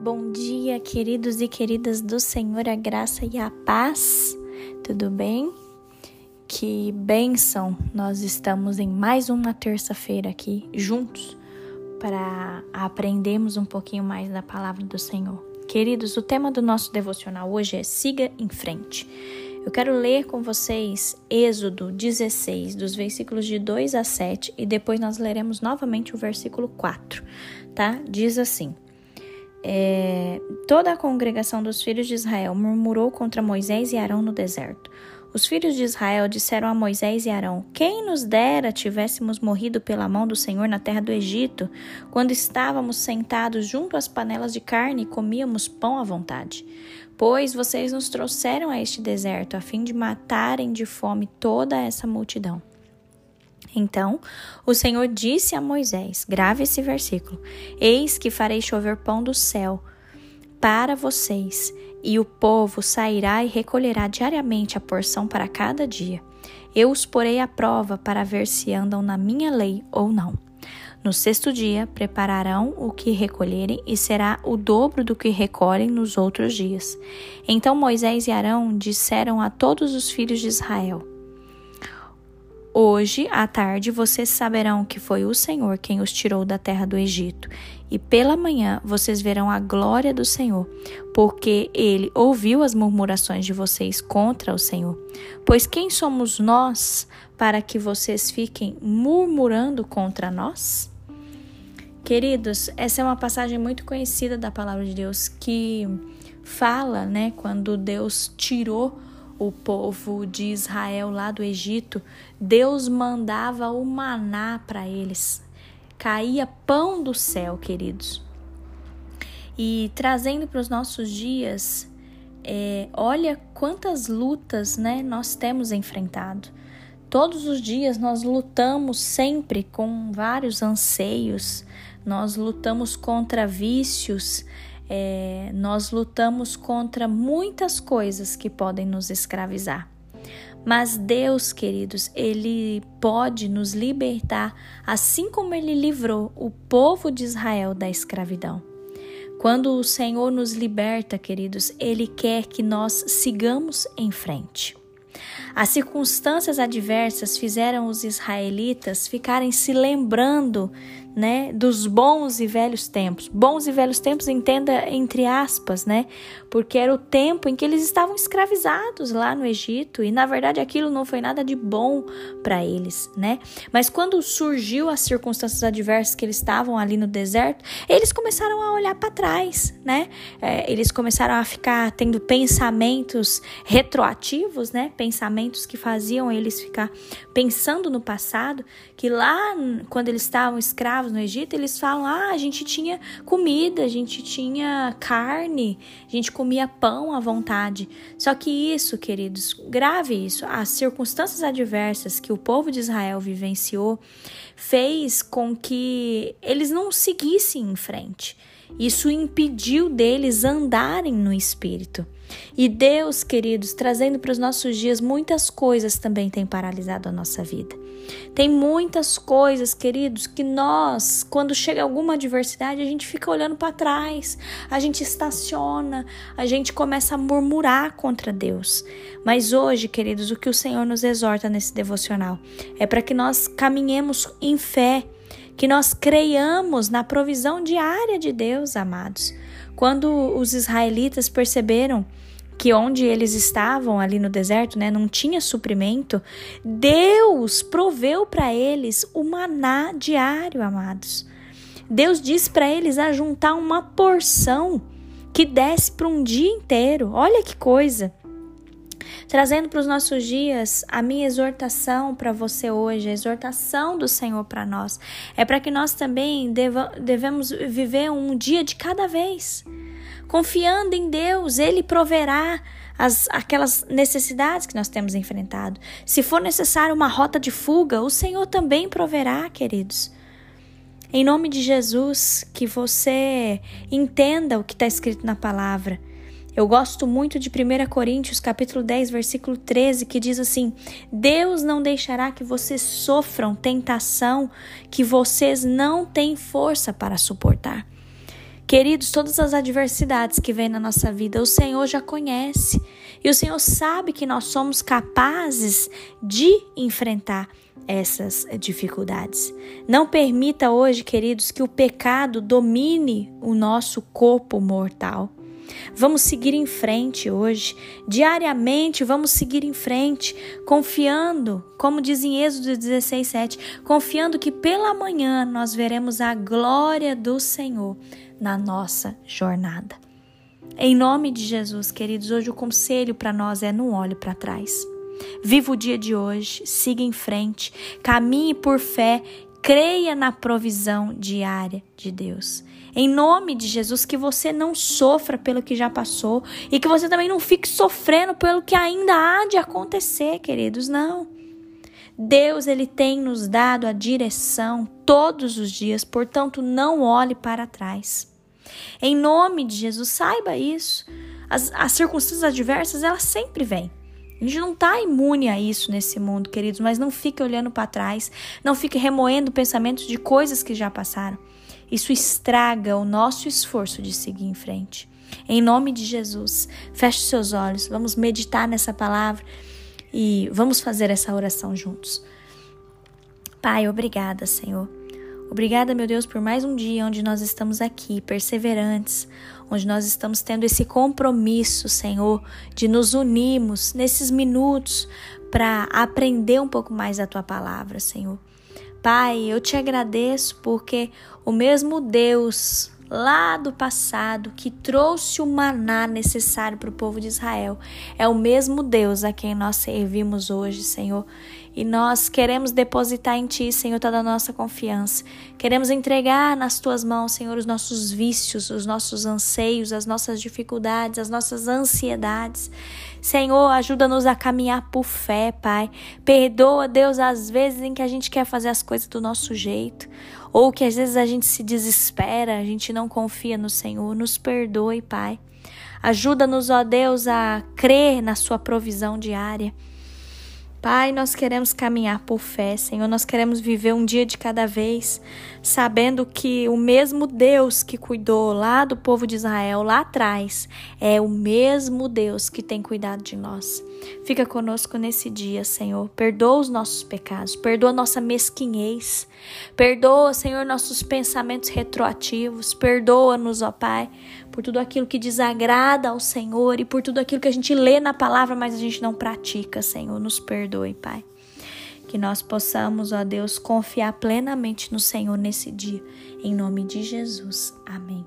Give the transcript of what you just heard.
Bom dia, queridos e queridas do Senhor, a graça e a paz. Tudo bem? Que bênção! Nós estamos em mais uma terça-feira aqui juntos para aprendermos um pouquinho mais da palavra do Senhor. Queridos, o tema do nosso devocional hoje é Siga em Frente. Eu quero ler com vocês Êxodo 16, dos versículos de 2 a 7, e depois nós leremos novamente o versículo 4, tá? Diz assim: é, Toda a congregação dos filhos de Israel murmurou contra Moisés e Arão no deserto. Os filhos de Israel disseram a Moisés e Arão: Quem nos dera tivéssemos morrido pela mão do Senhor na terra do Egito, quando estávamos sentados junto às panelas de carne e comíamos pão à vontade. Pois vocês nos trouxeram a este deserto a fim de matarem de fome toda essa multidão. Então o Senhor disse a Moisés: grave esse versículo: Eis que farei chover pão do céu para vocês, e o povo sairá e recolherá diariamente a porção para cada dia. Eu os porei à prova para ver se andam na minha lei ou não. No sexto dia prepararão o que recolherem e será o dobro do que recolhem nos outros dias. Então Moisés e Arão disseram a todos os filhos de Israel: Hoje à tarde vocês saberão que foi o Senhor quem os tirou da terra do Egito, e pela manhã vocês verão a glória do Senhor, porque ele ouviu as murmurações de vocês contra o Senhor. Pois quem somos nós para que vocês fiquem murmurando contra nós? Queridos, essa é uma passagem muito conhecida da palavra de Deus que fala, né, quando Deus tirou o povo de Israel lá do Egito, Deus mandava o maná para eles. Caía pão do céu, queridos. E trazendo para os nossos dias, é, olha quantas lutas né, nós temos enfrentado. Todos os dias nós lutamos sempre com vários anseios, nós lutamos contra vícios, é, nós lutamos contra muitas coisas que podem nos escravizar. Mas Deus, queridos, Ele pode nos libertar, assim como Ele livrou o povo de Israel da escravidão. Quando o Senhor nos liberta, queridos, Ele quer que nós sigamos em frente. As circunstâncias adversas fizeram os israelitas ficarem se lembrando né, dos bons e velhos tempos. Bons e velhos tempos, entenda entre aspas, né? Porque era o tempo em que eles estavam escravizados lá no Egito e na verdade aquilo não foi nada de bom para eles, né? Mas quando surgiu as circunstâncias adversas que eles estavam ali no deserto, eles começaram a olhar para trás, né? É, eles começaram a ficar tendo pensamentos retroativos, né? Pensamentos que faziam eles ficar pensando no passado, que lá quando eles estavam escravos escravos no Egito, eles falam: ah, a gente tinha comida, a gente tinha carne, a gente comia pão à vontade. Só que isso, queridos, grave isso, as circunstâncias adversas que o povo de Israel vivenciou fez com que eles não seguissem em frente. Isso impediu deles andarem no espírito. E Deus, queridos, trazendo para os nossos dias muitas coisas também tem paralisado a nossa vida. Tem muitas coisas, queridos, que nós, quando chega alguma adversidade, a gente fica olhando para trás, a gente estaciona, a gente começa a murmurar contra Deus. Mas hoje, queridos, o que o Senhor nos exorta nesse devocional é para que nós caminhemos em fé, que nós creiamos na provisão diária de Deus, amados. Quando os israelitas perceberam que onde eles estavam ali no deserto, né, não tinha suprimento, Deus proveu para eles o maná diário, amados. Deus disse para eles a juntar uma porção que desse para um dia inteiro. Olha que coisa! Trazendo para os nossos dias a minha exortação para você hoje, a exortação do Senhor para nós, é para que nós também deva, devemos viver um dia de cada vez confiando em Deus, Ele proverá as, aquelas necessidades que nós temos enfrentado. Se for necessário uma rota de fuga, o Senhor também proverá, queridos. Em nome de Jesus, que você entenda o que está escrito na palavra. Eu gosto muito de 1 Coríntios capítulo 10, versículo 13, que diz assim: Deus não deixará que vocês sofram tentação que vocês não têm força para suportar. Queridos, todas as adversidades que vêm na nossa vida, o Senhor já conhece. E o Senhor sabe que nós somos capazes de enfrentar essas dificuldades. Não permita hoje, queridos, que o pecado domine o nosso corpo mortal. Vamos seguir em frente hoje, diariamente vamos seguir em frente, confiando, como diz em Êxodo 16, 7, confiando que pela manhã nós veremos a glória do Senhor na nossa jornada. Em nome de Jesus, queridos, hoje o conselho para nós é não olhe para trás. Viva o dia de hoje, siga em frente, caminhe por fé, creia na provisão diária de Deus. Em nome de Jesus, que você não sofra pelo que já passou e que você também não fique sofrendo pelo que ainda há de acontecer, queridos. Não. Deus ele tem nos dado a direção todos os dias, portanto, não olhe para trás. Em nome de Jesus, saiba isso. As, as circunstâncias adversas, elas sempre vêm. A gente não está imune a isso nesse mundo, queridos, mas não fique olhando para trás, não fique remoendo pensamentos de coisas que já passaram. Isso estraga o nosso esforço de seguir em frente. Em nome de Jesus, feche seus olhos, vamos meditar nessa palavra e vamos fazer essa oração juntos. Pai, obrigada, Senhor. Obrigada, meu Deus, por mais um dia onde nós estamos aqui, perseverantes, onde nós estamos tendo esse compromisso, Senhor, de nos unirmos nesses minutos para aprender um pouco mais da tua palavra, Senhor. Pai, eu te agradeço porque o mesmo Deus lá do passado que trouxe o maná necessário para o povo de Israel é o mesmo Deus a quem nós servimos hoje, Senhor. E nós queremos depositar em Ti, Senhor, toda a nossa confiança. Queremos entregar nas Tuas mãos, Senhor, os nossos vícios, os nossos anseios, as nossas dificuldades, as nossas ansiedades. Senhor, ajuda-nos a caminhar por fé, Pai. Perdoa, Deus, as vezes em que a gente quer fazer as coisas do nosso jeito, ou que às vezes a gente se desespera, a gente não confia no Senhor. Nos perdoe, Pai. Ajuda-nos, ó Deus, a crer na Sua provisão diária. Pai, nós queremos caminhar por fé, Senhor, nós queremos viver um dia de cada vez, sabendo que o mesmo Deus que cuidou lá do povo de Israel lá atrás é o mesmo Deus que tem cuidado de nós. Fica conosco nesse dia, Senhor. Perdoa os nossos pecados, perdoa nossa mesquinhez, perdoa, Senhor, nossos pensamentos retroativos, perdoa-nos, ó Pai, por tudo aquilo que desagrada ao Senhor e por tudo aquilo que a gente lê na palavra, mas a gente não pratica, Senhor. Nos perdoe, Pai. Que nós possamos, ó Deus, confiar plenamente no Senhor nesse dia. Em nome de Jesus. Amém.